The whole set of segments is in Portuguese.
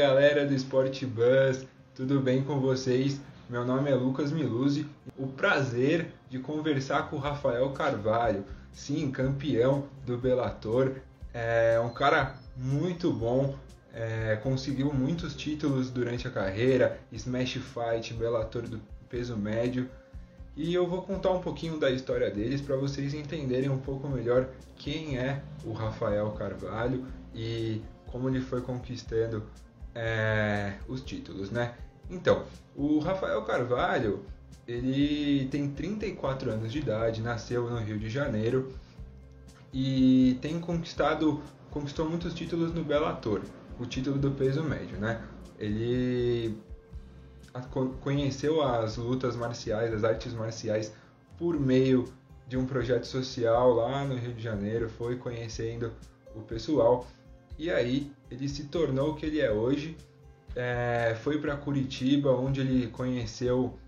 galera do Sport Bus, tudo bem com vocês? Meu nome é Lucas Miluzzi. O prazer de conversar com o Rafael Carvalho, sim, campeão do Bellator. É um cara muito bom, é, conseguiu muitos títulos durante a carreira, Smash Fight, Bellator do peso médio. E eu vou contar um pouquinho da história deles para vocês entenderem um pouco melhor quem é o Rafael Carvalho e como ele foi conquistando é, os títulos, né? Então, o Rafael Carvalho, ele tem 34 anos de idade, nasceu no Rio de Janeiro e tem conquistado, conquistou muitos títulos no Bellator, o título do peso médio, né? Ele conheceu as lutas marciais, as artes marciais por meio de um projeto social lá no Rio de Janeiro, foi conhecendo o pessoal e aí ele se tornou o que ele é hoje. É, foi para Curitiba, onde ele conheceu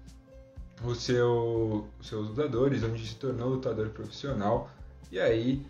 seu, os seus lutadores, onde se tornou lutador profissional. E aí,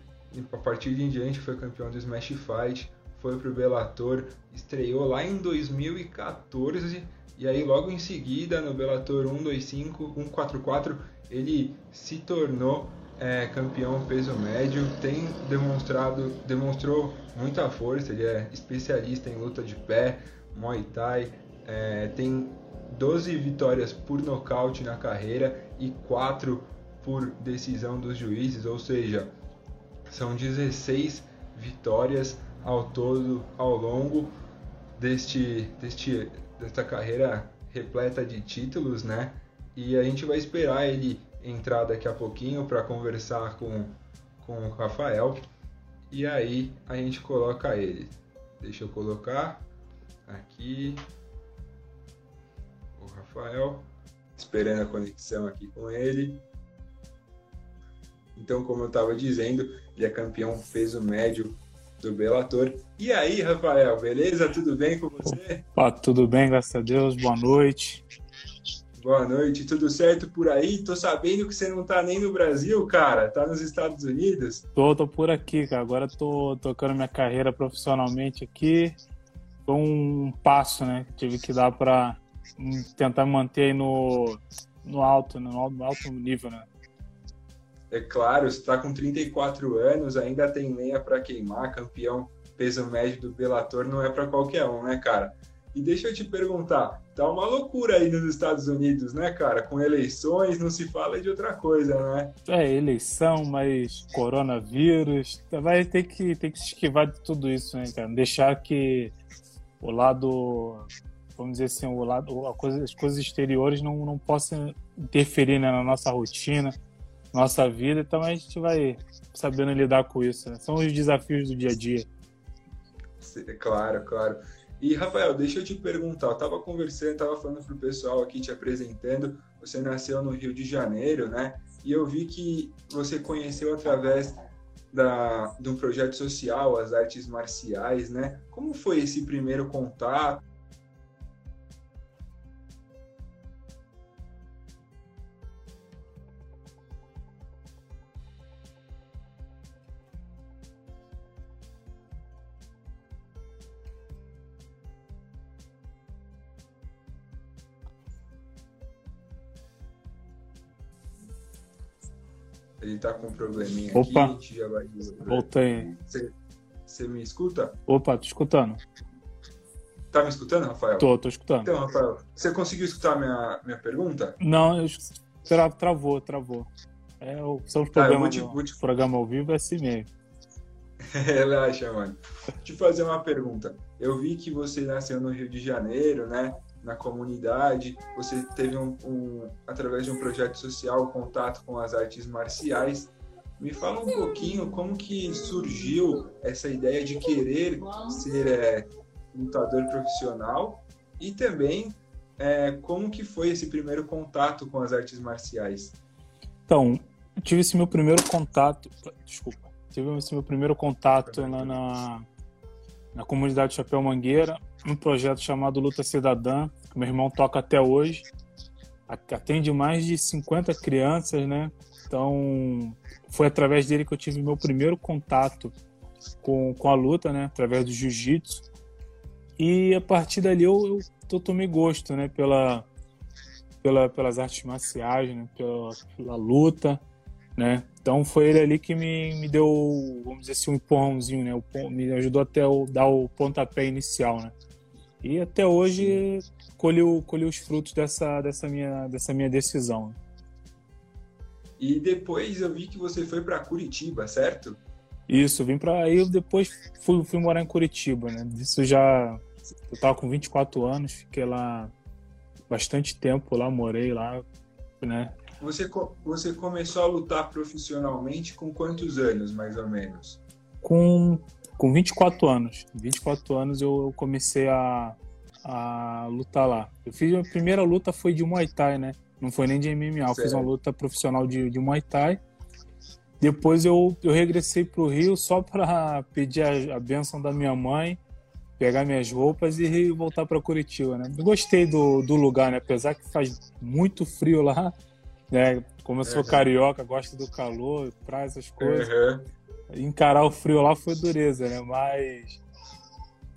a partir de em diante, foi campeão do Smash Fight, foi pro Bellator, estreou lá em 2014 e aí logo em seguida no Bellator 125, 144, ele se tornou é, campeão peso médio, tem demonstrado, demonstrou muita força, ele é especialista em luta de pé, Muay Thai, é, tem 12 vitórias por nocaute na carreira e 4 por decisão dos juízes, ou seja, são 16 vitórias ao todo ao longo deste, deste desta carreira repleta de títulos, né? E a gente vai esperar ele entrar daqui a pouquinho para conversar com, com o Rafael. E aí a gente coloca ele. Deixa eu colocar aqui o Rafael, esperando a conexão aqui com ele. Então, como eu estava dizendo, ele é campeão peso médio do Bellator. E aí, Rafael, beleza? Tudo bem com você? Opa, tudo bem, graças a Deus. Boa noite. Boa noite, tudo certo por aí? Tô sabendo que você não tá nem no Brasil, cara, tá nos Estados Unidos? Tô, tô por aqui, cara. Agora tô tocando minha carreira profissionalmente aqui. Foi um passo, né, tive que dar para tentar manter aí no, no alto, no alto nível, né? É claro, você tá com 34 anos, ainda tem lenha para queimar, campeão peso médio do Bellator não é para qualquer um, né, cara? E deixa eu te perguntar, tá uma loucura aí nos Estados Unidos, né, cara? Com eleições não se fala de outra coisa, né? É, eleição, mas coronavírus, vai ter que, ter que se esquivar de tudo isso, né, cara? Deixar que o lado, vamos dizer assim, o lado, a coisa, as coisas exteriores não, não possam interferir né, na nossa rotina, nossa vida, então a gente vai sabendo lidar com isso, né? São os desafios do dia a dia. Claro, claro. E, Rafael, deixa eu te perguntar, eu estava conversando, estava falando para o pessoal aqui, te apresentando, você nasceu no Rio de Janeiro, né? E eu vi que você conheceu através da, de um projeto social, as artes marciais, né? Como foi esse primeiro contato? Ele tá com um probleminha Opa. aqui. Já vai... Voltei. Você, me escuta? Opa, tô escutando. Tá me escutando, Rafael? Tô, tô escutando. Então, Rafael, você conseguiu escutar minha, minha pergunta? Não, eu tra travou, travou. É, são os tá, programas, te, vou te... programa ao vivo é assim mesmo. Relaxa, mano. Deixa eu te fazer uma pergunta. Eu vi que você nasceu no Rio de Janeiro, né? Na comunidade, você teve um, um, através de um projeto social contato com as artes marciais. Me fala um pouquinho como que surgiu essa ideia de querer ser é, lutador profissional e também é, como que foi esse primeiro contato com as artes marciais. Então, tive esse meu primeiro contato, desculpa, tive esse meu primeiro contato na, na, na comunidade Chapéu Mangueira, um projeto chamado Luta Cidadã, que meu irmão toca até hoje. Atende mais de 50 crianças, né? Então, foi através dele que eu tive meu primeiro contato com, com a luta, né? Através do jiu-jitsu. E a partir dali eu, eu, tomei gosto, né? Pela, pela, pelas artes marciais, né? Pela, pela luta, né? Então foi ele ali que me, me deu, vamos dizer assim, um empurrãozinho, né? O, me ajudou até o, dar o pontapé inicial, né? E até hoje colhi, colhi os frutos dessa, dessa, minha, dessa minha decisão. E depois eu vi que você foi para Curitiba, certo? Isso, vim para aí depois fui, fui morar em Curitiba, né? Isso já eu tava com 24 anos, fiquei lá bastante tempo lá, morei lá, né? Você, você começou a lutar profissionalmente com quantos anos, mais ou menos? Com, com 24 anos. 24 anos eu comecei a, a lutar lá. Eu fiz a primeira luta foi de Muay Thai, né? Não foi nem de MMA, eu fiz uma luta profissional de, de Muay Thai. Depois eu, eu regressei para o Rio só para pedir a, a benção da minha mãe, pegar minhas roupas e voltar para Curitiba, né? Eu gostei do, do lugar, né? Apesar que faz muito frio lá, né? Como eu sou uhum. carioca, gosto do calor, praia, essas coisas. Uhum. Encarar o frio lá foi dureza, né? Mas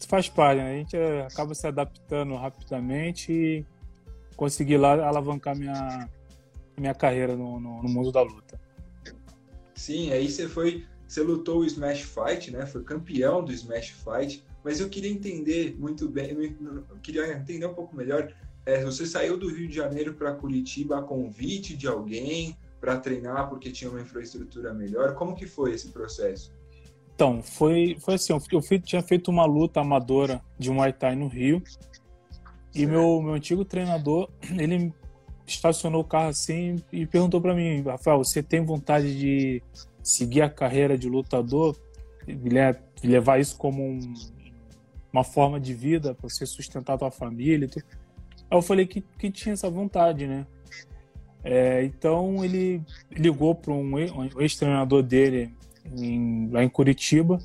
faz parte, né? A gente acaba se adaptando rapidamente e conseguir lá alavancar minha, minha carreira no, no, no mundo da luta. Sim, aí você foi, você lutou o Smash Fight, né? Foi campeão do Smash Fight. Mas eu queria entender muito bem, eu queria entender um pouco melhor é, você saiu do Rio de Janeiro para Curitiba a convite de alguém para treinar porque tinha uma infraestrutura melhor? Como que foi esse processo? Então, foi, foi assim, eu fui, tinha feito uma luta amadora de Muay Thai no Rio e meu, meu antigo treinador, ele estacionou o carro assim e perguntou para mim, Rafael, você tem vontade de seguir a carreira de lutador, levar isso como um, uma forma de vida para você sustentar a tua família? Aí eu falei que, que tinha essa vontade, né? É, então ele ligou para um ex-treinador dele em, lá em Curitiba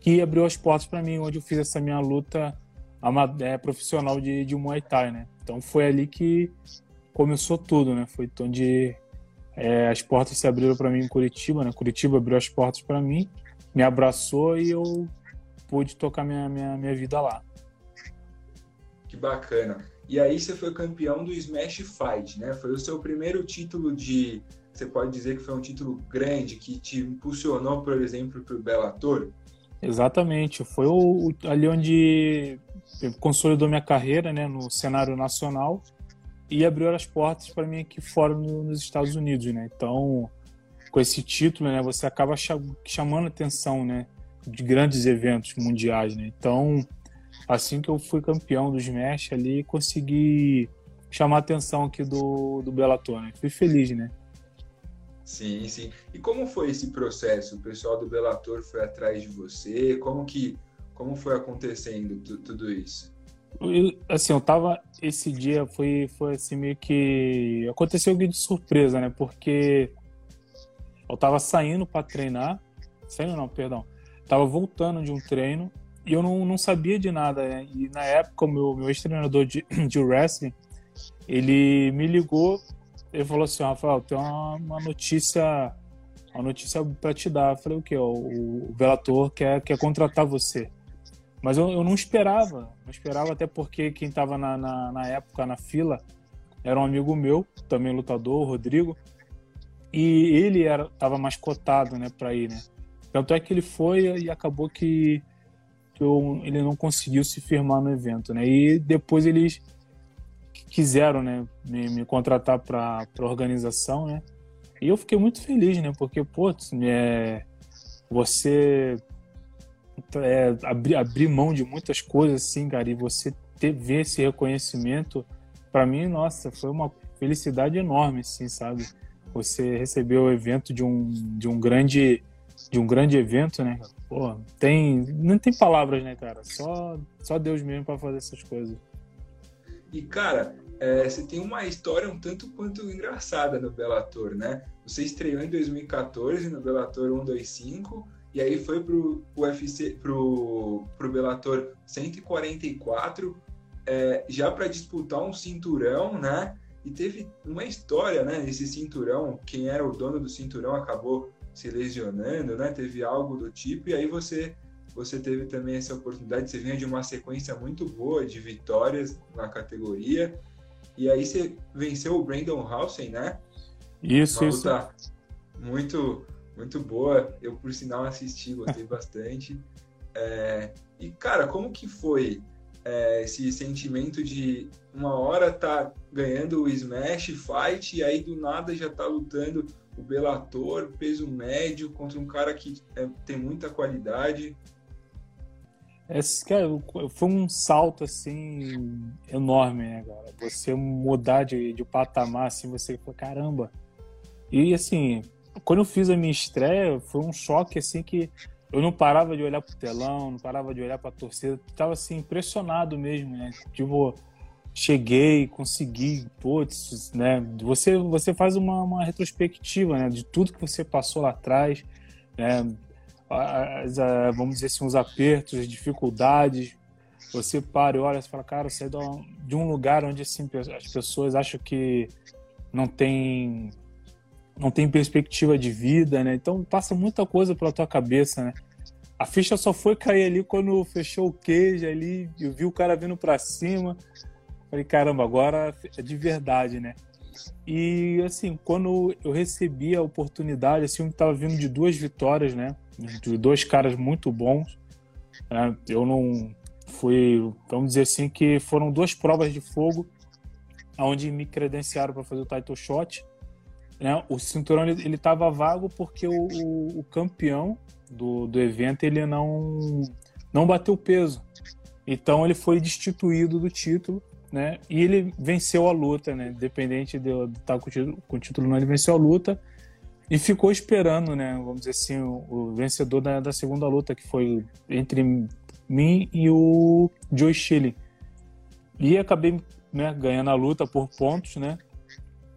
que abriu as portas para mim, onde eu fiz essa minha luta é, profissional de, de Muay Thai, né? Então foi ali que começou tudo, né? Foi onde é, as portas se abriram para mim em Curitiba, né? Curitiba abriu as portas para mim, me abraçou e eu pude tocar minha, minha, minha vida lá. Que bacana. E aí você foi campeão do Smash Fight, né? Foi o seu primeiro título de, você pode dizer que foi um título grande que te impulsionou, por exemplo, para o Bellator? Exatamente. Foi o, ali onde consolidou minha carreira, né, no cenário nacional e abriu as portas para mim aqui fora no, nos Estados Unidos, né? Então, com esse título, né, você acaba chamando atenção, né, de grandes eventos mundiais, né? Então, assim que eu fui campeão do Smash ali, consegui chamar a atenção aqui do, do Bellator, né? Fui feliz, né? Sim, sim. E como foi esse processo? O pessoal do Bellator foi atrás de você? Como que como foi acontecendo tudo isso? Eu, assim, eu tava esse dia foi foi assim meio que aconteceu de surpresa, né? Porque eu tava saindo para treinar, saindo não, perdão. Tava voltando de um treino e eu não, não sabia de nada. Né? E na época, o meu, meu ex-treinador de, de wrestling, ele me ligou, ele falou assim, Rafael, tem uma, uma notícia uma notícia para te dar. Eu falei, o quê? O, o Velator quer, quer contratar você. Mas eu, eu não esperava, não esperava até porque quem estava na, na, na, época na fila era um amigo meu, também lutador, o Rodrigo, e ele era tava mais cotado, né, para ir, né. Tanto é que ele foi e acabou que eu, ele não conseguiu se firmar no evento, né? E depois eles quiseram, né, me, me contratar para a organização, né? E eu fiquei muito feliz, né? Porque, pô, é, você é, abrir, mão de muitas coisas, assim, cara, e você ter, ver esse reconhecimento, para mim, nossa, foi uma felicidade enorme, assim, sabe? Você receber o evento de um, de um grande de um grande evento, né? Pô, tem. Não tem palavras, né, cara? Só, só Deus mesmo para fazer essas coisas. E, cara, é, você tem uma história um tanto quanto engraçada no Bellator, né? Você estreou em 2014 no Bellator 125 e aí foi pro UFC, pro, pro Bellator 144, é, já para disputar um cinturão, né? E teve uma história, né? Esse cinturão, quem era o dono do cinturão acabou se lesionando, né? Teve algo do tipo, e aí você você teve também essa oportunidade, você vinha de uma sequência muito boa de vitórias na categoria, e aí você venceu o Brandon Housen, né? Isso, uma isso. muito, muito boa. Eu, por sinal, assisti, gostei bastante. É, e, cara, como que foi é, esse sentimento de uma hora tá ganhando o Smash Fight e aí do nada já tá lutando o Bellator, peso médio, contra um cara que é, tem muita qualidade. Esse, cara, foi um salto assim enorme, né, cara? Você mudar de, de patamar, assim, você falou, caramba. E assim, quando eu fiz a minha estreia, foi um choque assim que eu não parava de olhar pro telão, não parava de olhar pra torcida, tava assim, impressionado mesmo, né? Tipo, cheguei, consegui, putz, né? Você, você faz uma, uma retrospectiva, né? De tudo que você passou lá atrás, né? As, a, vamos dizer assim, os apertos, as dificuldades. Você para e olha e fala, cara, você é de um lugar onde assim, as pessoas acham que não tem não tem perspectiva de vida, né? Então passa muita coisa pela tua cabeça, né? A ficha só foi cair ali quando fechou o queijo ali, eu vi o cara vindo para cima. Falei, caramba, agora é de verdade, né? E assim, quando eu recebi a oportunidade, assim, eu estava vindo de duas vitórias, né? De dois caras muito bons. Né? Eu não fui, vamos dizer assim, que foram duas provas de fogo onde me credenciaram para fazer o title shot. Né? O cinturão ele estava vago porque o, o, o, campeão do, do evento ele não não bateu peso. Então ele foi destituído do título né? E ele venceu a luta, né? Independente de estar com o título, com o título não, ele venceu a luta e ficou esperando, né? Vamos dizer assim, o, o vencedor da, da, segunda luta, que foi entre mim e o Joe Chile. E acabei né, ganhando a luta por pontos, né?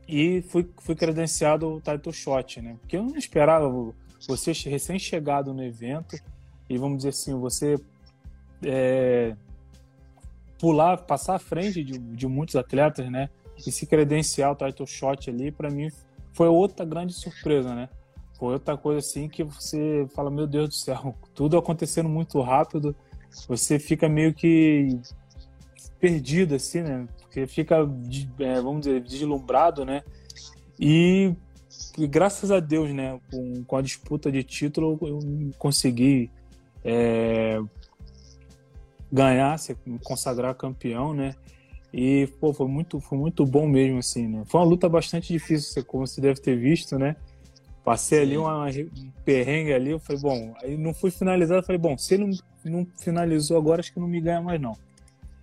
E fui, fui credenciado o title shot, né? Porque eu não esperava você recém-chegado no evento e vamos dizer assim, você é, pular, passar à frente de, de muitos atletas, né? E se credenciar o title shot ali, para mim foi outra grande surpresa, né? Foi outra coisa assim que você fala, meu Deus do céu, tudo acontecendo muito rápido, você fica meio que perdido assim, né? Porque fica, é, vamos dizer, deslumbrado, né? E, e, graças a Deus, né, com, com a disputa de título, eu consegui é, ganhar, se consagrar campeão, né? E, pô, foi muito, foi muito bom mesmo, assim, né? Foi uma luta bastante difícil, como você deve ter visto, né? Passei Sim. ali uma, um perrengue ali, eu falei, bom, aí não fui finalizado, eu falei, bom, se ele não, não finalizou agora, acho que não me ganha mais, não.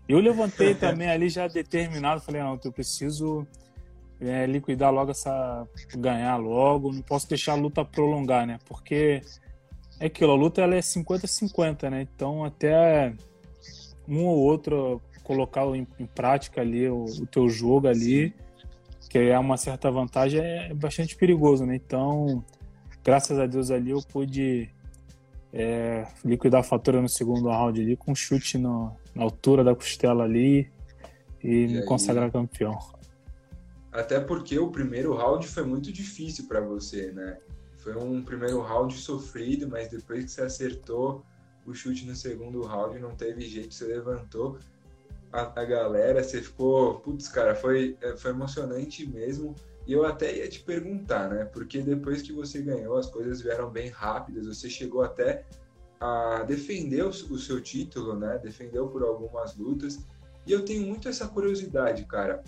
Eu levantei também ali já determinado, falei, não, eu preciso é, liquidar logo essa. ganhar logo, não posso deixar a luta prolongar, né? Porque é aquilo, a luta ela é 50-50, né? Então até um ou outro colocar em, em prática ali o, o, teu jogo ali, que é uma certa vantagem, é bastante perigoso, né? Então, graças a Deus ali eu pude é, liquidar a fatura no segundo round ali com um chute no, na altura da costela ali e, e me aí... consagrar campeão. Até porque o primeiro round foi muito difícil para você, né? Foi um primeiro round sofrido, mas depois que você acertou o chute no segundo round, não teve jeito, você levantou a, a galera, você ficou, putz, cara, foi, é, foi emocionante mesmo. E eu até ia te perguntar, né? Porque depois que você ganhou, as coisas vieram bem rápidas, você chegou até a defender o, o seu título, né? Defendeu por algumas lutas. E eu tenho muito essa curiosidade, cara.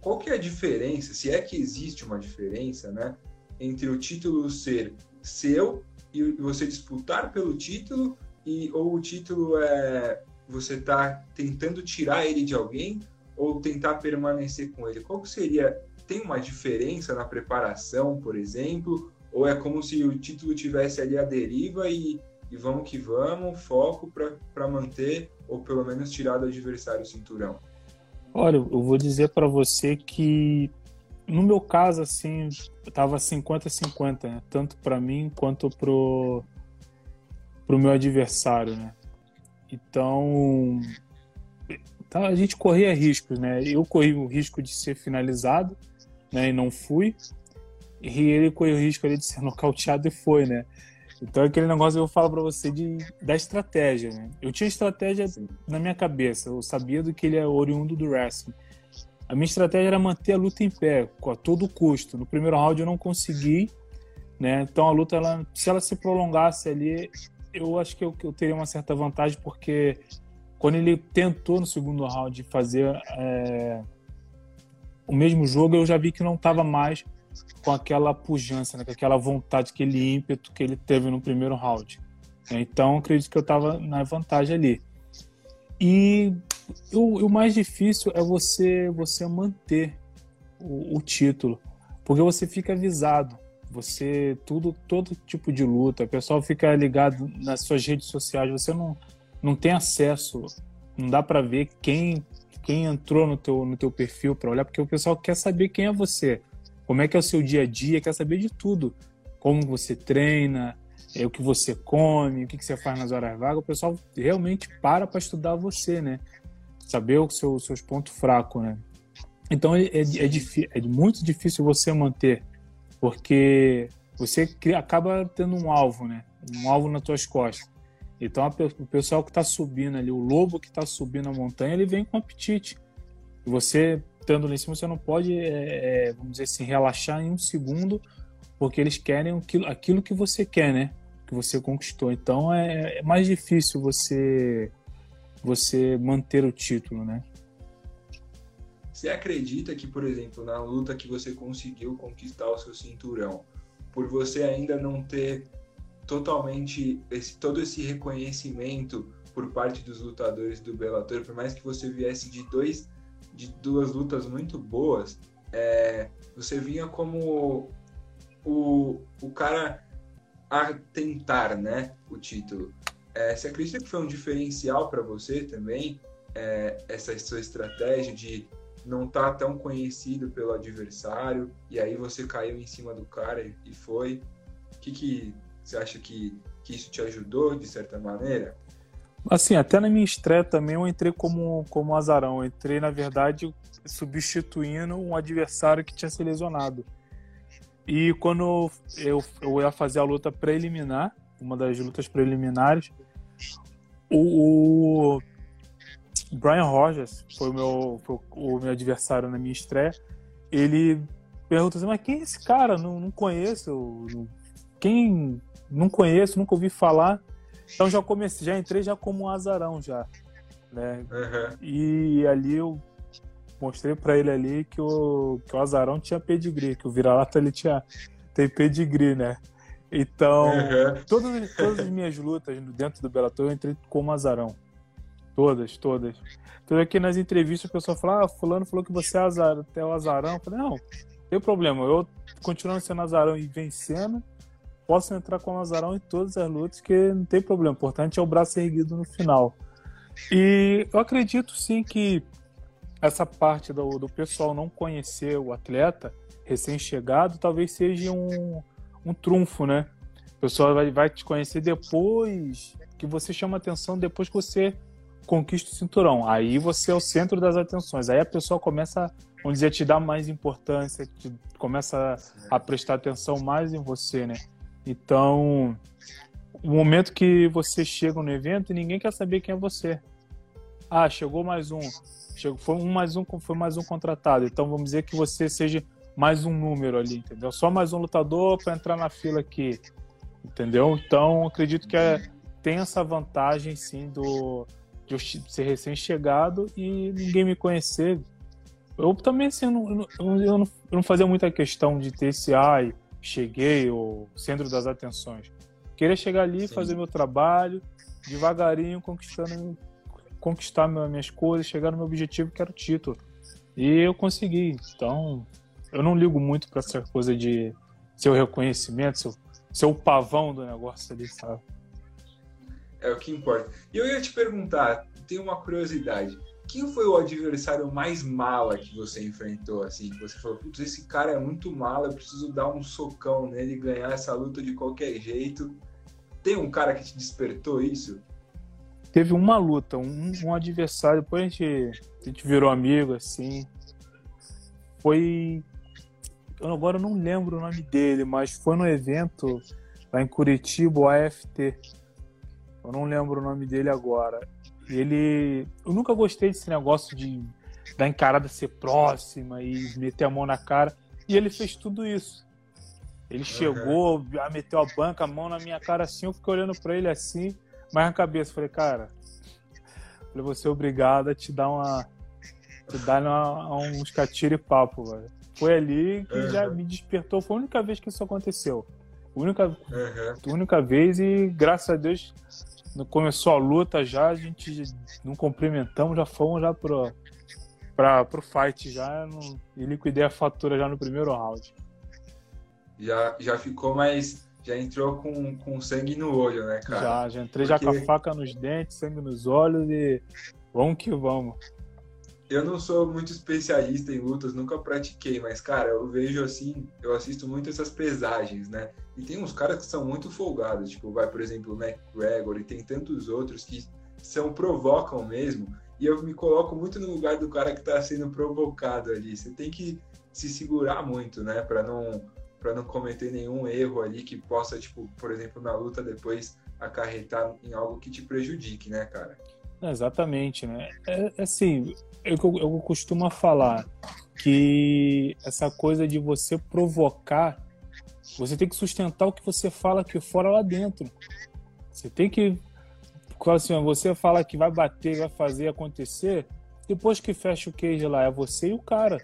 Qual que é a diferença, se é que existe uma diferença, né? Entre o título ser seu e você disputar pelo título e ou o título é você está tentando tirar ele de alguém ou tentar permanecer com ele? Qual que seria? Tem uma diferença na preparação, por exemplo, ou é como se o título tivesse ali a deriva e, e vamos que vamos, foco para manter ou pelo menos tirar do adversário o cinturão? Olha, eu vou dizer para você que no meu caso, assim, tava 50-50, né? Tanto para mim quanto pro, pro meu adversário, né? Então, tá, a gente corria riscos, né? Eu corri o risco de ser finalizado, né? E não fui. E ele correu o risco ali de ser nocauteado e foi, né? Então aquele negócio eu falo para você de, da estratégia, né? Eu tinha estratégia na minha cabeça, eu sabia do que ele é oriundo do wrestling. A minha estratégia era manter a luta em pé, a todo custo. No primeiro round eu não consegui, né? Então a luta, ela, se ela se prolongasse ali, eu acho que eu, eu teria uma certa vantagem, porque quando ele tentou no segundo round fazer é, o mesmo jogo, eu já vi que não estava mais com aquela pujança, né, com aquela vontade, aquele ímpeto que ele teve no primeiro round. Então, acredito que eu estava na vantagem ali. E o, o, mais difícil é você você manter o, o, título, porque você fica avisado. Você tudo todo tipo de luta, o pessoal fica ligado nas suas redes sociais. Você não não tem acesso, não dá para ver quem quem entrou no teu, no teu perfil para olhar, porque o pessoal quer saber quem é você, como é que é o seu dia a dia, quer saber de tudo, como você treina, é, o que você come, o que, que você faz nas horas vagas, o pessoal realmente para para estudar você, né? Saber os seu, seus pontos fracos, né? Então é, é, é, é muito difícil você manter, porque você acaba tendo um alvo, né? Um alvo nas tuas costas. Então a, o pessoal que está subindo ali, o lobo que está subindo a montanha, ele vem com apetite. E você, estando lá em cima, você não pode, é, é, vamos dizer assim, relaxar em um segundo, porque eles querem aquilo, aquilo que você quer, né? Que você conquistou. Então é, é mais difícil você, você manter o título, né? Você acredita que, por exemplo, na luta que você conseguiu conquistar o seu cinturão, por você ainda não ter totalmente esse, todo esse reconhecimento por parte dos lutadores do Bellator, por mais que você viesse de dois de duas lutas muito boas, é, você vinha como o, o cara a tentar, né, o título. É, você acredita que foi um diferencial para você também é, essa sua estratégia de não estar tá tão conhecido pelo adversário e aí você caiu em cima do cara e, foi? O que, que você acha que, que isso te ajudou de certa maneira? Assim, até na minha estreia também eu entrei como, como azarão. Eu entrei, na verdade, substituindo um adversário que tinha se lesionado. E quando eu, eu ia fazer a luta preliminar, uma das lutas preliminares, o, o Brian Rogers foi o meu, foi o meu adversário na minha estreia. Ele perguntou assim: Mas quem é esse cara? Não, não conheço. Quem não conheço, nunca ouvi falar. Então já comecei, já entrei já como um azarão já, né? Uhum. E ali eu mostrei para ele ali que o, que o azarão tinha pedigree, que o vira-lata ele tinha tem pedigree, né? Então, uhum. todas, todas as minhas lutas dentro do Bellator eu entrei como azarão. Todas, todas. Então aqui nas entrevistas o pessoal fala, ah, fulano falou que você é azar, até o azarão. Eu falei, não, não tem problema, eu continuando sendo azarão e vencendo, posso entrar com o Nazarão em todas as lutas, que não tem problema. O importante é o braço erguido no final. E eu acredito sim que essa parte do, do pessoal não conhecer o atleta recém-chegado talvez seja um, um trunfo, né? O pessoal vai, vai te conhecer depois que você chama atenção, depois que você conquista o cinturão. Aí você é o centro das atenções. Aí a pessoa começa, vamos dizer, a te dar mais importância, te, começa a, a prestar atenção mais em você, né? Então, o momento que você chega no evento, ninguém quer saber quem é você. Ah, chegou mais um. Chegou, foi um mais um, foi mais um contratado. Então vamos dizer que você seja mais um número ali, entendeu? Só mais um lutador para entrar na fila aqui, entendeu? Então acredito que é, tem essa vantagem sim do de eu ser recém-chegado e ninguém me conhecer. Eu também assim, eu não, eu não, eu não fazia muita questão de ter esse ai. Cheguei, o centro das atenções. Queria chegar ali, Sim. fazer meu trabalho, devagarinho, conquistando, conquistar minhas coisas, chegar no meu objetivo, que era o título. E eu consegui. Então, eu não ligo muito para essa coisa de seu reconhecimento, seu, seu pavão do negócio ali, sabe? É o que importa. E eu ia te perguntar, tenho uma curiosidade. Quem foi o adversário mais mala que você enfrentou, assim? Que você falou, putz, esse cara é muito mala, eu preciso dar um socão nele e ganhar essa luta de qualquer jeito. Tem um cara que te despertou isso? Teve uma luta, um, um adversário, depois a gente, a gente virou amigo, assim. Foi. Eu agora não lembro o nome dele, mas foi no evento lá em Curitiba, o AFT. Eu não lembro o nome dele agora. E ele. Eu nunca gostei desse negócio de da encarada ser próxima e meter a mão na cara. E ele fez tudo isso. Ele uhum. chegou, meteu a banca, a mão na minha cara assim, eu fiquei olhando para ele assim, mas na cabeça, falei, cara, falei, você é obrigado a te dar uma. te dar uma, uns catira e papo, velho. Foi ali que uhum. já me despertou, foi a única vez que isso aconteceu. Única, uhum. única vez e graças a Deus começou a luta já, a gente não cumprimentamos, já fomos já pro, pra, pro fight já no, e liquidei a fatura já no primeiro round. Já, já ficou mais. Já entrou com, com sangue no olho, né, cara? Já, já entrei Porque... já com a faca nos dentes, sangue nos olhos e vamos que vamos. Eu não sou muito especialista em lutas, nunca pratiquei, mas, cara, eu vejo assim, eu assisto muito essas pesagens, né? E tem uns caras que são muito folgados, tipo, vai, por exemplo, o McGregor, e tem tantos outros que são, provocam mesmo, e eu me coloco muito no lugar do cara que está sendo provocado ali. Você tem que se segurar muito, né, para não para não cometer nenhum erro ali que possa, tipo, por exemplo, na luta depois acarretar em algo que te prejudique, né, cara? Exatamente, né? É, é assim, eu, eu costumo falar que essa coisa de você provocar, você tem que sustentar o que você fala aqui fora lá dentro. Você tem que assim, você fala que vai bater, vai fazer acontecer, depois que fecha o cage lá, é você e o cara.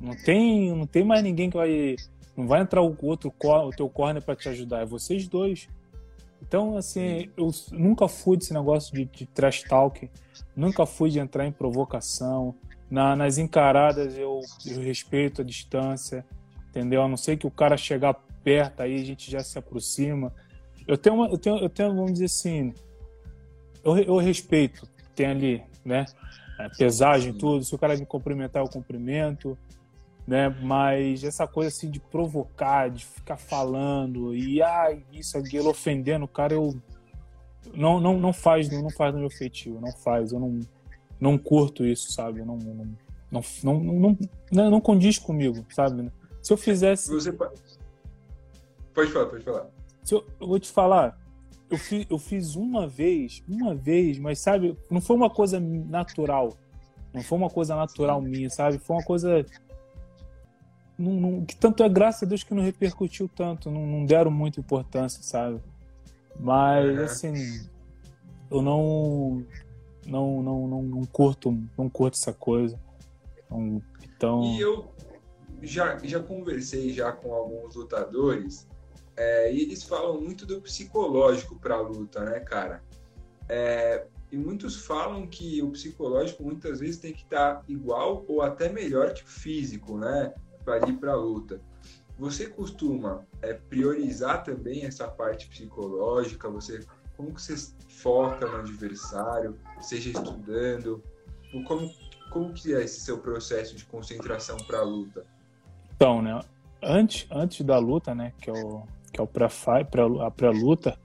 Não tem, não tem mais ninguém que vai. Não vai entrar o outro o teu corner para te ajudar, é vocês dois. Então, assim, eu nunca fui desse negócio de, de trash talk, nunca fui de entrar em provocação. Na, nas encaradas eu, eu respeito a distância, entendeu? A não ser que o cara chegar perto, aí a gente já se aproxima. Eu tenho, uma, eu tenho, eu tenho vamos dizer assim, eu, eu respeito, tem ali, né? É, pesagem, tudo. Se o cara me cumprimentar, eu cumprimento, né? Mas essa coisa assim de provocar, de ficar falando e ah, isso, aquilo, ofendendo o cara, eu não, não, não faz, não faz no meu feitio, não faz. Eu não, não curto isso, sabe? Não, não, não, não, não, não, não condiz comigo, sabe? Se eu fizesse. Você pode falar, pode falar. Se eu, eu vou te falar, eu fiz, eu fiz uma vez, uma vez, mas sabe, não foi uma coisa natural. Não foi uma coisa natural minha, sabe? Foi uma coisa. Não, não, que tanto é graças a Deus que não repercutiu tanto, não, não deram muita importância, sabe? Mas, uhum. assim, eu não, não, não, não, não, curto, não curto essa coisa. Então. E eu já, já conversei já com alguns lutadores é, e eles falam muito do psicológico para a luta, né, cara? É, e muitos falam que o psicológico muitas vezes tem que estar tá igual ou até melhor que o físico, né? Para ir para a luta. Você costuma é, priorizar também essa parte psicológica? Você como que você foca no adversário, seja estudando? Como como que é esse seu processo de concentração para a luta? Então, né? Antes, antes da luta, né, que eu que é o pré-fight, a pré-luta,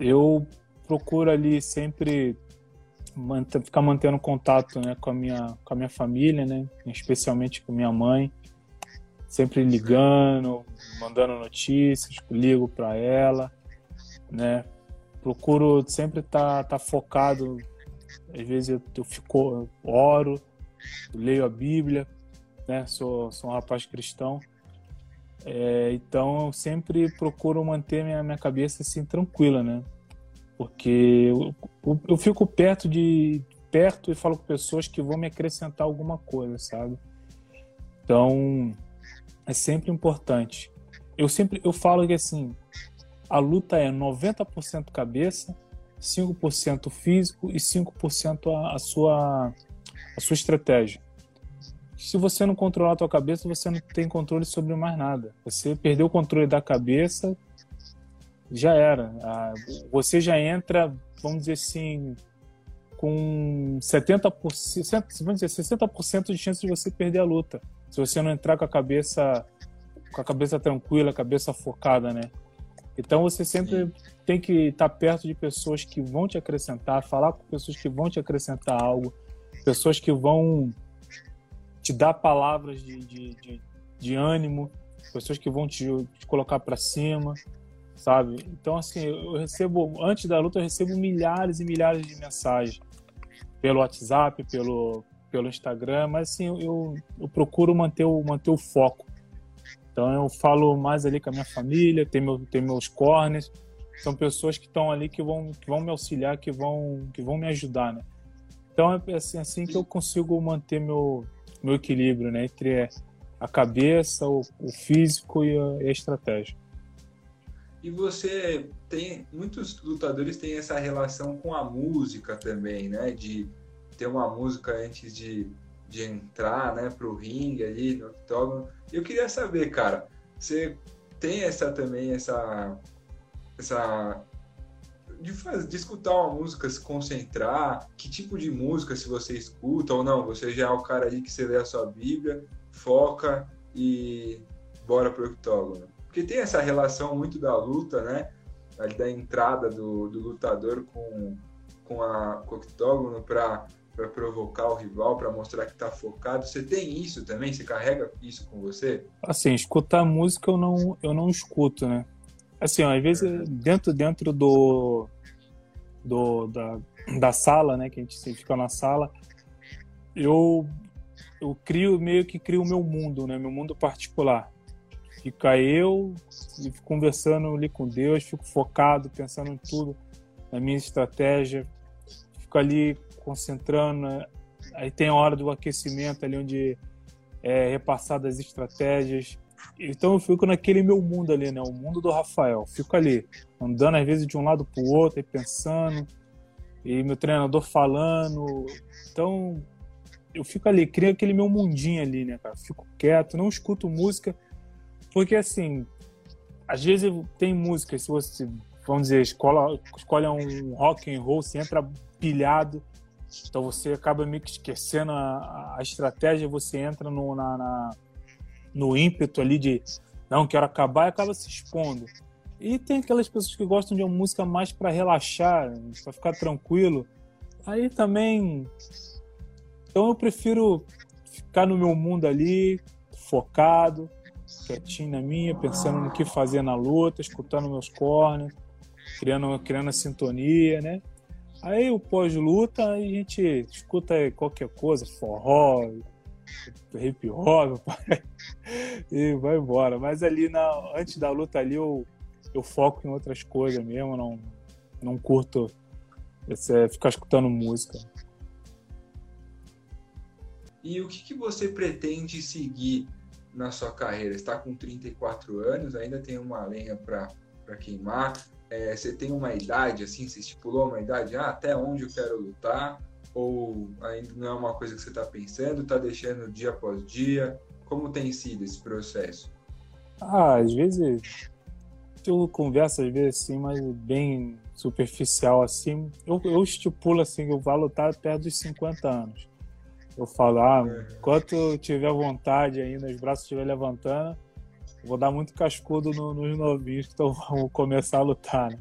eu procuro ali sempre manter, ficar mantendo contato né, com, a minha, com a minha família, né, especialmente com minha mãe, sempre ligando, mandando notícias, ligo para ela, né, procuro sempre estar tá, tá focado, às vezes eu, eu fico, eu oro, eu leio a Bíblia, né, sou, sou um rapaz cristão, é, então eu sempre procuro manter minha, minha cabeça assim tranquila, né? Porque eu, eu, eu, fico perto de perto e falo com pessoas que vão me acrescentar alguma coisa, sabe? Então é sempre importante. Eu sempre eu falo que assim, a luta é 90% cabeça, 5% físico e 5% a, a sua a sua estratégia se você não controlar a tua cabeça, você não tem controle sobre mais nada. Você perdeu o controle da cabeça, já era. Ah, você já entra, vamos dizer assim, com 70%, vamos dizer, 60% de chance de você perder a luta. Se você não entrar com a cabeça com a cabeça tranquila, a cabeça focada, né? Então você sempre Sim. tem que estar perto de pessoas que vão te acrescentar, falar com pessoas que vão te acrescentar algo, pessoas que vão te dar palavras de, de, de, de ânimo, pessoas que vão te, te colocar para cima, sabe? Então, assim, eu recebo, antes da luta, eu recebo milhares e milhares de mensagens pelo WhatsApp, pelo, pelo Instagram, mas assim, eu, eu procuro manter o, manter o foco. Então, eu falo mais ali com a minha família, tem, meu, tem meus corners, são pessoas que estão ali que vão, que vão me auxiliar, que vão, que vão me ajudar, né? Então, é assim, assim que eu consigo manter meu, meu equilíbrio, né? Entre a cabeça, o, o físico e a, e a estratégia. E você tem muitos lutadores têm essa relação com a música também, né? De ter uma música antes de, de entrar, né, pro ringue ali no octógono. Eu queria saber, cara, você tem essa também essa essa de, fazer, de escutar uma música, se concentrar, que tipo de música se você escuta ou não, você já é o cara ali que você lê a sua Bíblia, foca e bora pro octógono. Porque tem essa relação muito da luta, né? Da entrada do, do lutador com, com, a, com o octógono para provocar o rival, para mostrar que está focado. Você tem isso também? Você carrega isso com você? Assim, escutar música eu não, eu não escuto, né? Assim, ó, às vezes dentro, dentro do, do da, da sala, né? Que a gente fica na sala, eu, eu crio, meio que crio o meu mundo, né? Meu mundo particular. Fica eu conversando ali com Deus, fico focado, pensando em tudo, na minha estratégia, fico ali concentrando. Né? Aí tem a hora do aquecimento ali onde é repassado as estratégias. Então eu fico naquele meu mundo ali, né? O mundo do Rafael. Fico ali, andando às vezes de um lado para o outro, e pensando, e meu treinador falando. Então eu fico ali, crio aquele meu mundinho ali, né, cara? Fico quieto, não escuto música porque, assim, às vezes tem música, se você, vamos dizer, escolhe um rock and roll, você entra pilhado, então você acaba meio que esquecendo a, a estratégia, você entra no, na, na, no ímpeto ali de não, quero acabar e acaba se expondo. E tem aquelas pessoas que gostam de uma música mais para relaxar, para ficar tranquilo. Aí também. Então eu prefiro ficar no meu mundo ali, focado, quietinho na minha, pensando no que fazer na luta, escutando meus corners, criando, criando a sintonia, né? Aí o pós-luta a gente escuta qualquer coisa, forró, hip hop, e vai embora. Mas ali na, antes da luta ali eu, eu foco em outras coisas mesmo, não, não curto esse, ficar escutando música. E o que, que você pretende seguir na sua carreira? Está com 34 anos, ainda tem uma lenha para queimar. É, você tem uma idade, assim, você estipulou uma idade, ah, até onde eu quero lutar? Ou ainda não é uma coisa que você está pensando, está deixando dia após dia? Como tem sido esse processo? Ah, às vezes eu converso às vezes assim, mas bem superficial assim. Eu, eu estipulo assim que eu vou lutar perto dos 50 anos. Eu falo, ah, enquanto eu tiver vontade ainda, os braços estiver levantando, vou dar muito cascudo no, nos novinhos que tão, vão começar a lutar, né?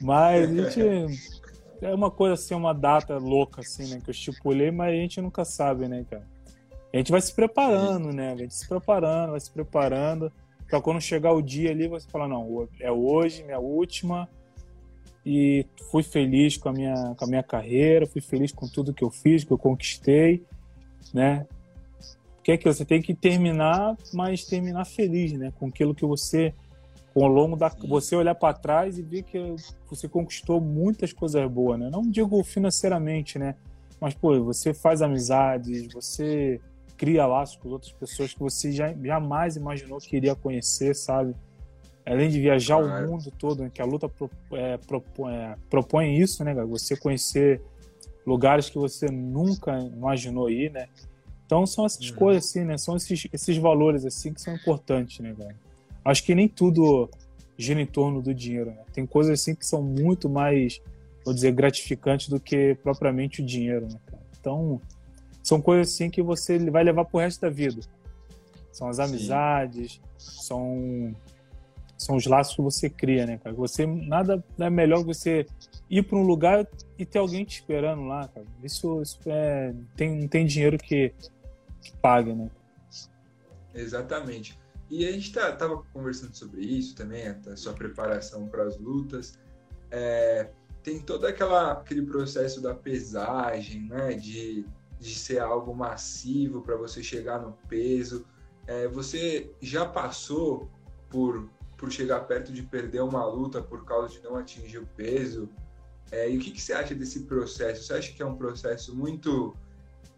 Mas a gente. É uma coisa assim, uma data louca, assim, né? Que eu estipulei, mas a gente nunca sabe, né, cara? A gente vai se preparando, né? A gente se preparando, vai se preparando. Pra quando chegar o dia ali, você falar, não, é hoje, minha última. E fui feliz com a minha, com a minha carreira, fui feliz com tudo que eu fiz, que eu conquistei né? Porque é que você tem que terminar, mas terminar feliz, né? Com aquilo que você, ao longo da, você olhar para trás e ver que você conquistou muitas coisas boas, né? Não digo financeiramente, né? Mas pô, você faz amizades, você cria laços com outras pessoas que você já, jamais imaginou que iria conhecer, sabe? Além de viajar o mundo todo, né? que a luta pro, é, propõe, é, propõe isso, né, Você conhecer lugares que você nunca imaginou ir, né? Então são essas uhum. coisas assim, né? São esses, esses valores assim que são importantes, né, velho? Acho que nem tudo gira em torno do dinheiro, né? Tem coisas assim que são muito mais, vou dizer, gratificantes do que propriamente o dinheiro, né, cara? Então, são coisas assim que você vai levar pro resto da vida. São as amizades, Sim. são são os laços que você cria, né, cara? Você nada é melhor que você ir para um lugar e ter alguém te esperando lá, cara. Isso, isso é tem não tem dinheiro que, que pague, né? Exatamente. e a gente tá, tava conversando sobre isso também, a sua preparação para as lutas. É, tem todo aquela, aquele processo da pesagem, né? De, de ser algo massivo para você chegar no peso. É, você já passou por, por chegar perto de perder uma luta por causa de não atingir o peso? É, e o que, que, você acha desse processo? Você acha que é um processo muito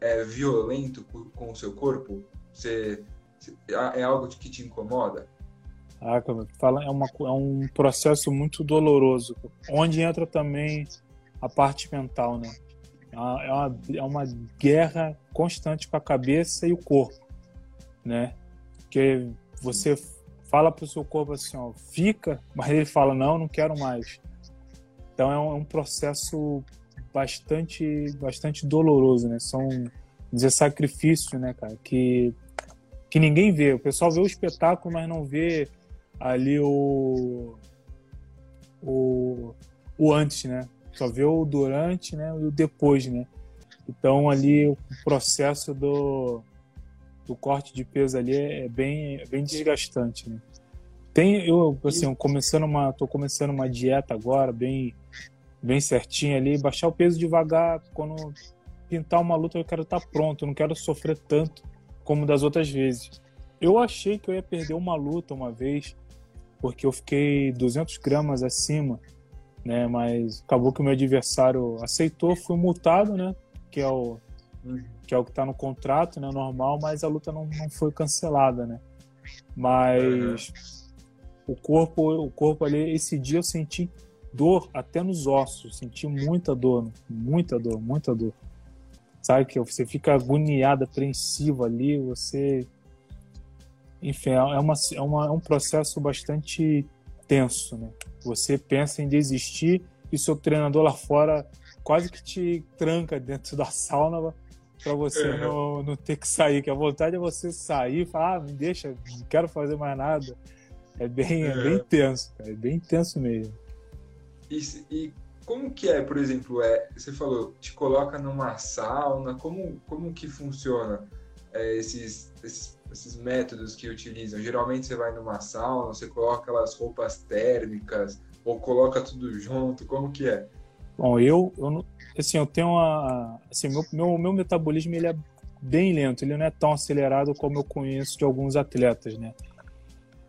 é, violento com o seu corpo? Você, é algo que te incomoda? Ah, fala, é, uma, é um processo muito doloroso, onde entra também a parte mental, né? É uma, é uma, é uma guerra constante com a cabeça e o corpo, né? Porque você fala para o seu corpo assim, ó, fica, mas ele fala, não, não quero mais. Então é um, é um processo bastante, bastante doloroso, né? São, dizer, sacrifícios, né, cara, que que ninguém vê. O pessoal vê o espetáculo, mas não vê ali o, o, o antes, né? Só vê o durante né? e o depois, né? Então ali o processo do, do corte de peso ali é, é bem, é bem desgastante, né? Tem, eu, assim, começando uma, tô começando uma dieta agora, bem, bem certinha ali, baixar o peso devagar, quando pintar uma luta eu quero estar tá pronto, eu não quero sofrer tanto como das outras vezes. Eu achei que eu ia perder uma luta uma vez, porque eu fiquei 200 gramas acima, né? Mas acabou que o meu adversário aceitou, fui multado, né? Que é o que é o que está no contrato, né? Normal, mas a luta não, não foi cancelada, né? Mas o corpo, o corpo ali, esse dia eu senti dor até nos ossos, senti muita dor, muita dor, muita dor sabe? Que você fica agoniado, apreensivo ali, você. Enfim, é, uma, é, uma, é um processo bastante tenso, né? Você pensa em desistir e seu treinador lá fora quase que te tranca dentro da sauna para você uhum. não, não ter que sair, que a vontade é você sair e falar, ah, me deixa, não quero fazer mais nada. É bem, uhum. é bem tenso, cara, é bem tenso mesmo. E, e como que é, por exemplo, é, você falou, te coloca numa sauna, como, como que funciona é, esses, esses, esses, métodos que utilizam? Geralmente você vai numa sauna, você coloca aquelas roupas térmicas, ou coloca tudo junto, como que é? Bom, eu, eu assim, eu tenho uma, assim, meu, meu, meu metabolismo ele é bem lento, ele não é tão acelerado como eu conheço de alguns atletas, né?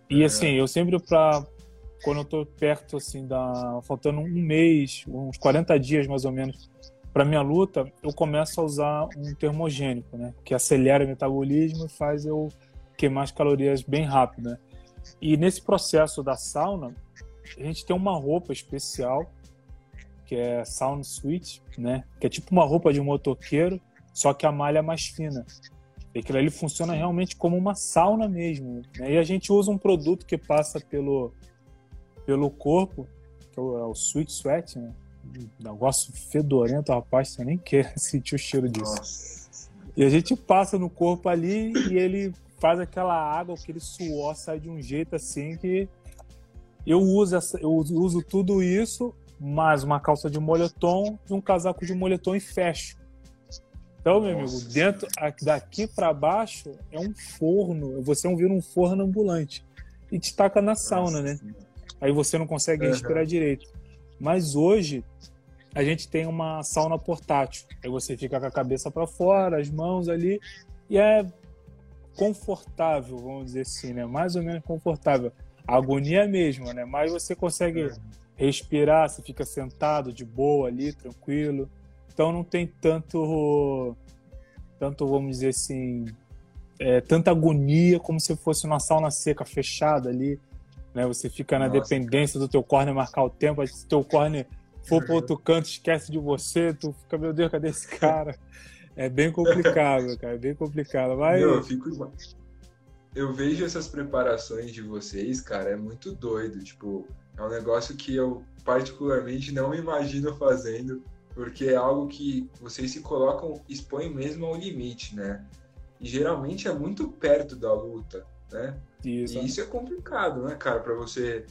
E é. assim, eu sempre para quando eu tô perto, assim, da. faltando um mês, uns 40 dias mais ou menos, para minha luta, eu começo a usar um termogênico, né? Que acelera o metabolismo e faz eu queimar as calorias bem rápido, né? E nesse processo da sauna, a gente tem uma roupa especial, que é Sound Suite, né? Que é tipo uma roupa de motoqueiro, só que a malha é mais fina. E aquilo ali funciona realmente como uma sauna mesmo. Né? E a gente usa um produto que passa pelo pelo corpo, que é o, é sweet sweat, né? Um negócio fedorento, rapaz, você nem quer sentir o cheiro disso. Nossa. E a gente passa no corpo ali e ele faz aquela água, aquele suor sai de um jeito assim que eu uso, essa, eu uso tudo isso, mais uma calça de moletom e um casaco de moletom e fecho. Então, meu Nossa. amigo, dentro daqui para baixo é um forno, você vira um forno ambulante e te taca na sauna, Nossa. né? Aí você não consegue uhum. respirar direito. Mas hoje a gente tem uma sauna portátil. Aí você fica com a cabeça para fora, as mãos ali, e é confortável, vamos dizer assim, né? Mais ou menos confortável. A agonia é mesmo, né? Mas você consegue uhum. respirar, você fica sentado de boa ali, tranquilo. Então não tem tanto, tanto vamos dizer assim, é, tanta agonia como se fosse uma sauna seca fechada ali né? Você fica na Nossa. dependência do teu corner marcar o tempo, se teu corner for para outro canto, esquece de você, tu fica, meu Deus, cadê esse cara? É bem complicado, cara, é bem complicado. Mas... Não, eu, fico... eu vejo essas preparações de vocês, cara, é muito doido. Tipo, é um negócio que eu particularmente não me imagino fazendo, porque é algo que vocês se colocam, expõem mesmo ao limite, né? E geralmente é muito perto da luta né? Isso. E isso é complicado, né, cara, para você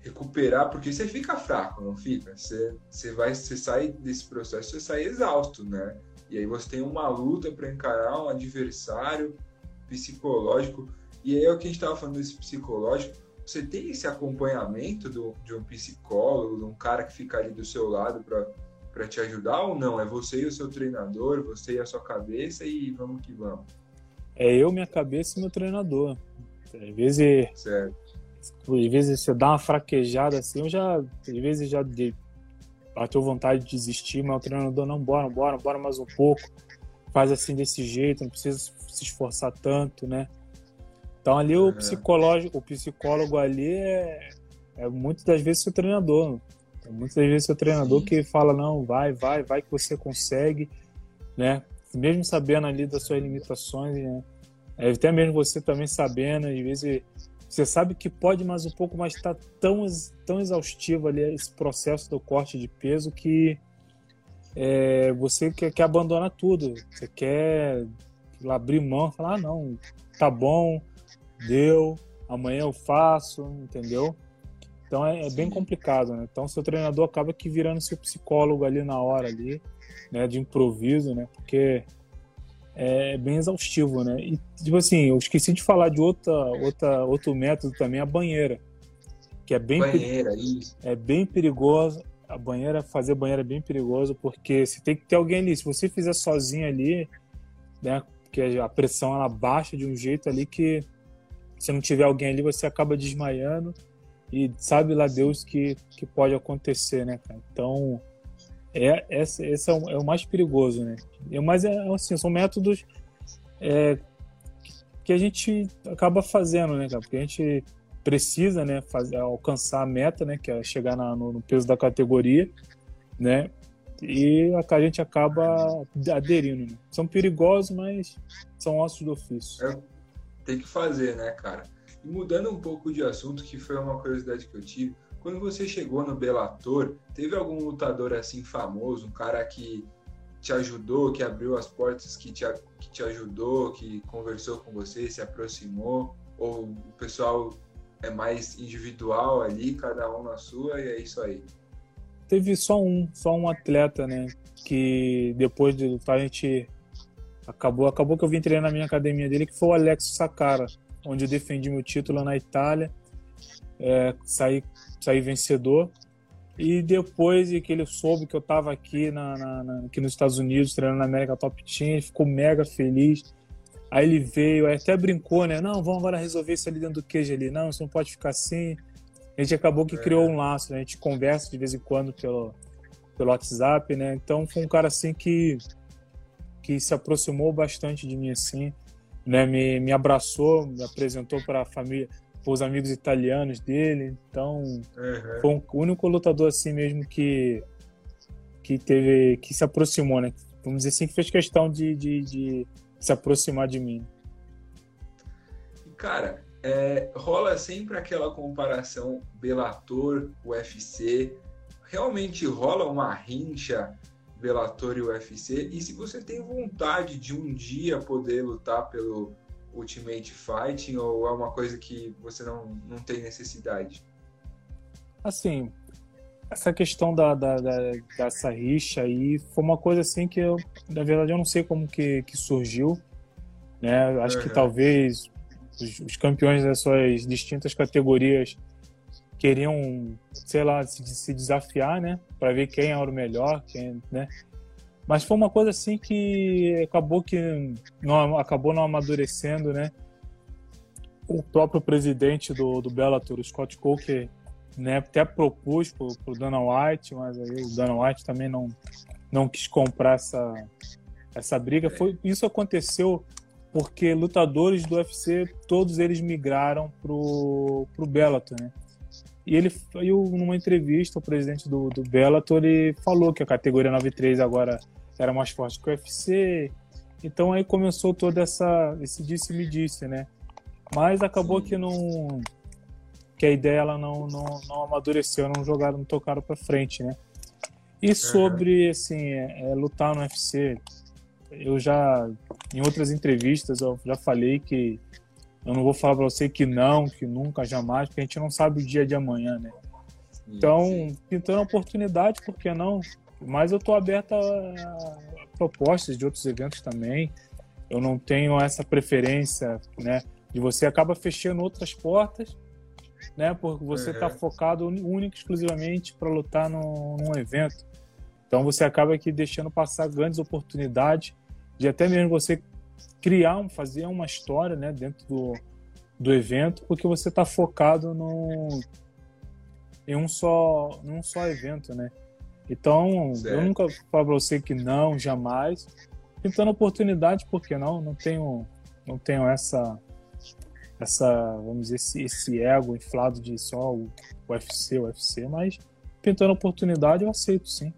recuperar, porque você fica fraco, não fica? Você, você vai, você sai desse processo, você sai exausto, né? E aí você tem uma luta para encarar um adversário psicológico. E aí é o que a gente estava falando desse psicológico. Você tem esse acompanhamento do, de um psicólogo, de um cara que fica ali do seu lado para te ajudar ou não? É você e o seu treinador, você e a sua cabeça e vamos que vamos. É eu, minha cabeça e meu treinador. Às vezes, certo. às vezes você dá uma fraquejada assim, eu já, às vezes já de, bateu vontade de desistir, mas o treinador não, bora, bora, bora mais um pouco. Faz assim desse jeito, não precisa se esforçar tanto, né? Então ali o psicológico, o psicólogo ali é, é muitas das vezes seu treinador. Muitas das vezes seu treinador Sim. que fala, não, vai, vai, vai que você consegue, né? Mesmo sabendo ali das suas limitações, né? É, até mesmo você também sabendo, às vezes você sabe que pode mais um pouco, mas está tão, tão exaustivo ali esse processo do corte de peso que é, você quer, quer abandonar tudo. Você quer abrir mão, falar, ah, não, tá bom, deu, amanhã eu faço, entendeu? Então é, é, bem complicado, né? Então seu treinador acaba que virando seu psicólogo ali na hora ali, né, de improviso, né? Porque é bem exaustivo, né? E, tipo assim, eu esqueci de falar de outra, outra, outro método também, a banheira. Que é bem, banheira, isso. é bem perigosa. A banheira, fazer banheira é bem perigoso, porque você tem que ter alguém ali. Se você fizer sozinho ali, né? Porque a pressão ela baixa de um jeito ali que se não tiver alguém ali, você acaba desmaiando e sabe lá Deus que, que pode acontecer, né, cara? Então, é, esse, esse é, o, é, o, mais perigoso, né? Mas é, assim, são métodos é, que a gente acaba fazendo, né, cara? Porque a gente precisa, né, fazer, alcançar a meta, né, que é chegar na, no, no, peso da categoria, né? E a, a gente acaba aderindo. Né? São perigosos, mas são ossos do ofício. É, tem que fazer, né, cara? E mudando um pouco de assunto, que foi uma curiosidade que eu tive, quando você chegou no Bellator, teve algum lutador assim famoso, um cara que te ajudou, que abriu as portas, que te, que te ajudou, que conversou com você, se aproximou? Ou o pessoal é mais individual ali, cada um na sua, e é isso aí? Teve só um, só um atleta, né? Que depois de lutar a gente acabou, acabou que eu vim treinar na minha academia dele, que foi o Alex Sacara, onde eu defendi meu título na Itália, é, saí sair vencedor. E depois que ele soube que eu estava aqui, na, na, na, aqui nos Estados Unidos, treinando na América Top Team, ele ficou mega feliz. Aí ele veio, aí até brincou, né? Não, vamos agora resolver isso ali dentro do queijo ali. Não, você não pode ficar assim. A gente acabou que é. criou um laço, né? A gente conversa de vez em quando pelo, pelo WhatsApp, né? Então foi um cara assim que, que se aproximou bastante de mim, assim, né? Me, me abraçou, me apresentou para a família, os amigos italianos dele. Então, uhum. foi um, o único lutador assim mesmo que que teve que se aproximou, né? Vamos dizer assim, que fez questão de, de, de se aproximar de mim. Cara, é, rola sempre aquela comparação Bellator, UFC. Realmente rola uma rincha Bellator e UFC? E se você tem vontade de um dia poder lutar pelo Ultimate Fighting ou é uma coisa que você não, não tem necessidade? Assim, essa questão da, da, da, dessa rixa aí foi uma coisa assim que eu, na verdade, eu não sei como que, que surgiu, né? Acho uhum. que talvez os, os, campeões das suas distintas categorias queriam, sei lá, se, se desafiar, né? Para ver quem era o melhor, quem, né? Mas foi uma coisa assim que acabou que não, acabou não amadurecendo, né? O próprio presidente do, do Bellator, o Scott Coker, né, até propôs pro, pro Dana White, mas aí o Dana White também não, não quis comprar essa, essa briga. Foi, isso aconteceu porque lutadores do UFC, todos eles migraram pro, pro Bellator, né? E ele, eu, numa entrevista, o presidente do, do Bellator, ele falou que a categoria 93 agora era mais forte que o UFC. Então aí começou toda essa esse disse me disse, né? Mas acabou que não que a ideia ela não, não, não amadureceu, não jogaram, não tocaram para frente, né? E sobre uhum. assim, é, é, lutar no UFC, eu já em outras entrevistas eu já falei que eu não vou falar para você que não, que nunca, jamais, porque a gente não sabe o dia de amanhã, né? Então, pintando a oportunidade, por que não? Mas eu estou aberto a propostas de outros eventos também. Eu não tenho essa preferência, né? E você acaba fechando outras portas, né? Porque você está uhum. focado único exclusivamente para lutar num, num evento. Então você acaba aqui deixando passar grandes oportunidades de até mesmo você criar, fazer uma história, né, dentro do, do evento, porque você está focado no, em um só, num só evento, né? Então, certo. eu nunca falo pra você que não, jamais. Tentando oportunidade, por que não? Não tenho, não tenho essa, essa vamos dizer, esse, esse ego inflado de só o UFC, o UFC, mas tentando oportunidade eu aceito, sim.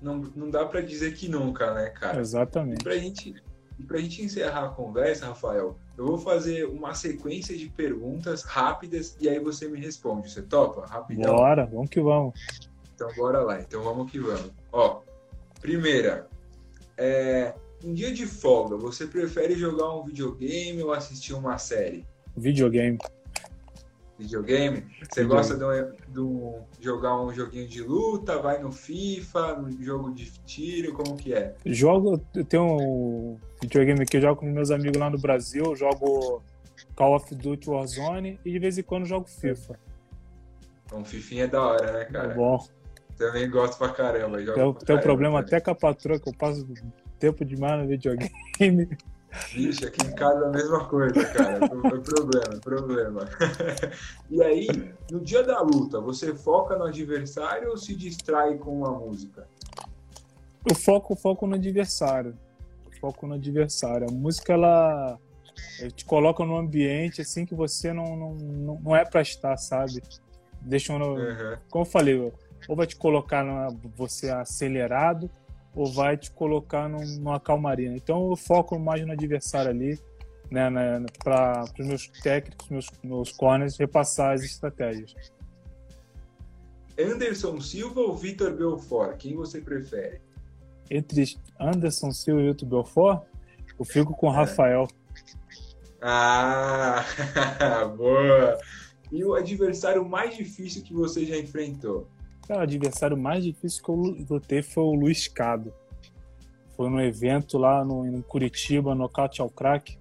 Não, não dá para dizer que nunca, né, cara? Exatamente. E pra gente, pra gente encerrar a conversa, Rafael, eu vou fazer uma sequência de perguntas rápidas e aí você me responde. Você topa? Rapidão. Bora, vamos que vamos. Então bora lá. Então vamos que vamos. Ó, primeira, é, um dia de folga, você prefere jogar um videogame ou assistir uma série? Videogame. Videogame? Você videogame. gosta de, de, jogar um joguinho de luta? Vai no FIFA, no jogo de tiro? Como que é? Jogo, eu tenho um videogame que eu jogo com meus amigos lá no Brasil. jogo Call of Duty Warzone e de vez em quando jogo FIFA. Então, FIFA é da hora, né, cara? É bom. Também gosto pra caramba. Jogo tem, tem um problema até com a patroa, que eu passo tempo demais no videogame. Vixe, aqui em casa é a mesma coisa, cara. É problema, é problema. e aí, no dia da luta, você foca no adversário ou se distrai com a música? Eu foco, foco no adversário. Eu foco no adversário. A música, ela te coloca num ambiente assim que você não, não, não é pra estar, sabe? Deixa um, uhum. Como eu falei, ou vai te colocar na, você acelerado ou vai te colocar num, numa calmaria. Então eu foco mais no adversário ali, né, né para os meus técnicos, meus, meus corners, repassar as estratégias. Anderson Silva ou Vitor Belfort? Quem você prefere? Entre Anderson Silva e Vitor Belfort, eu fico com o é. Rafael. Ah, boa! E o adversário mais difícil que você já enfrentou? Cara, o adversário mais difícil que eu lutei foi o Luiz Cado. Foi no evento lá no, em Curitiba, no Nocaute ao Crack,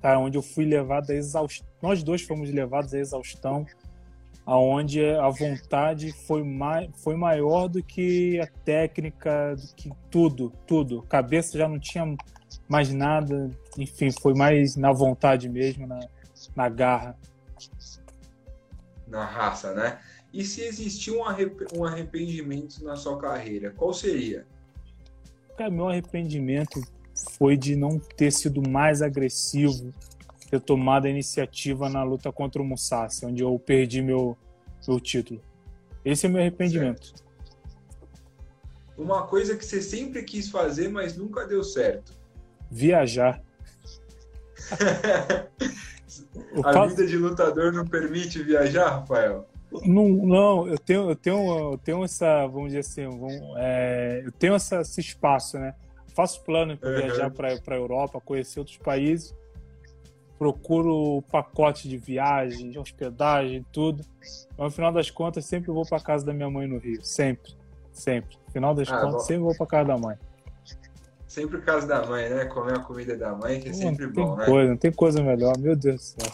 tá, onde eu fui levado a exaustão. Nós dois fomos levados a exaustão, aonde a vontade foi, mai, foi maior do que a técnica, do que tudo, tudo. Cabeça já não tinha mais nada, enfim, foi mais na vontade mesmo, na, na garra. Na raça, né? E se existir um, arrependimento na sua carreira, qual seria? Cara, meu arrependimento foi de não ter sido mais agressivo, ter tomado a iniciativa na luta contra o Musashi, onde eu perdi meu, meu título. Esse é meu arrependimento. Certo. Uma coisa que você sempre quis fazer, mas nunca deu certo. Viajar. a vida de lutador não permite viajar, Rafael? Não, não, eu tenho, eu tenho, eu tenho essa, vamos dizer assim, vamos, é, eu tenho essa, esse espaço, né? Faço plano para uhum. viajar para a Europa, conhecer outros países, procuro pacote de viagem, de hospedagem, tudo. Mas no final das contas, sempre vou para casa da minha mãe no Rio, sempre, sempre. No final das ah, contas, bom. sempre vou para casa da mãe. Sempre casa da mãe, né? Comer a comida da mãe, que é sempre bom, né? Coisa, não tem coisa melhor, meu Deus do céu.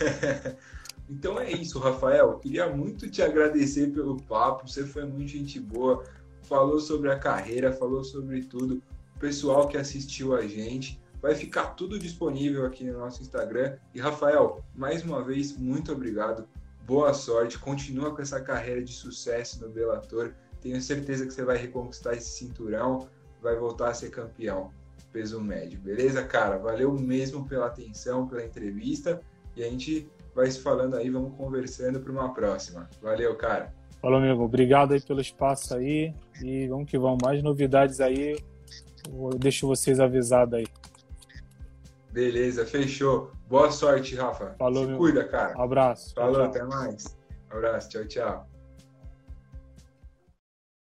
Então é isso, Rafael. Queria muito te agradecer pelo papo. Você foi muito gente boa. Falou sobre a carreira, falou sobre tudo. O pessoal que assistiu a gente. Vai ficar tudo disponível aqui no nosso Instagram. E Rafael, mais uma vez, muito obrigado. Boa sorte. Continua com essa carreira de sucesso no Bellator. Tenho certeza que você vai reconquistar esse cinturão, vai voltar a ser campeão peso médio. Beleza, cara? Valeu mesmo pela atenção, pela entrevista. E a gente vai se falando aí, vamos conversando para uma próxima. Valeu, cara. Falou, amigo. Obrigado aí pelo espaço aí e vamos que vamos. Mais novidades aí, eu deixo vocês avisados aí. Beleza, fechou. Boa sorte, Rafa. Falou, Se meu. cuida, cara. Abraço. Falou, tchau, até mais. Abraço, tchau, tchau.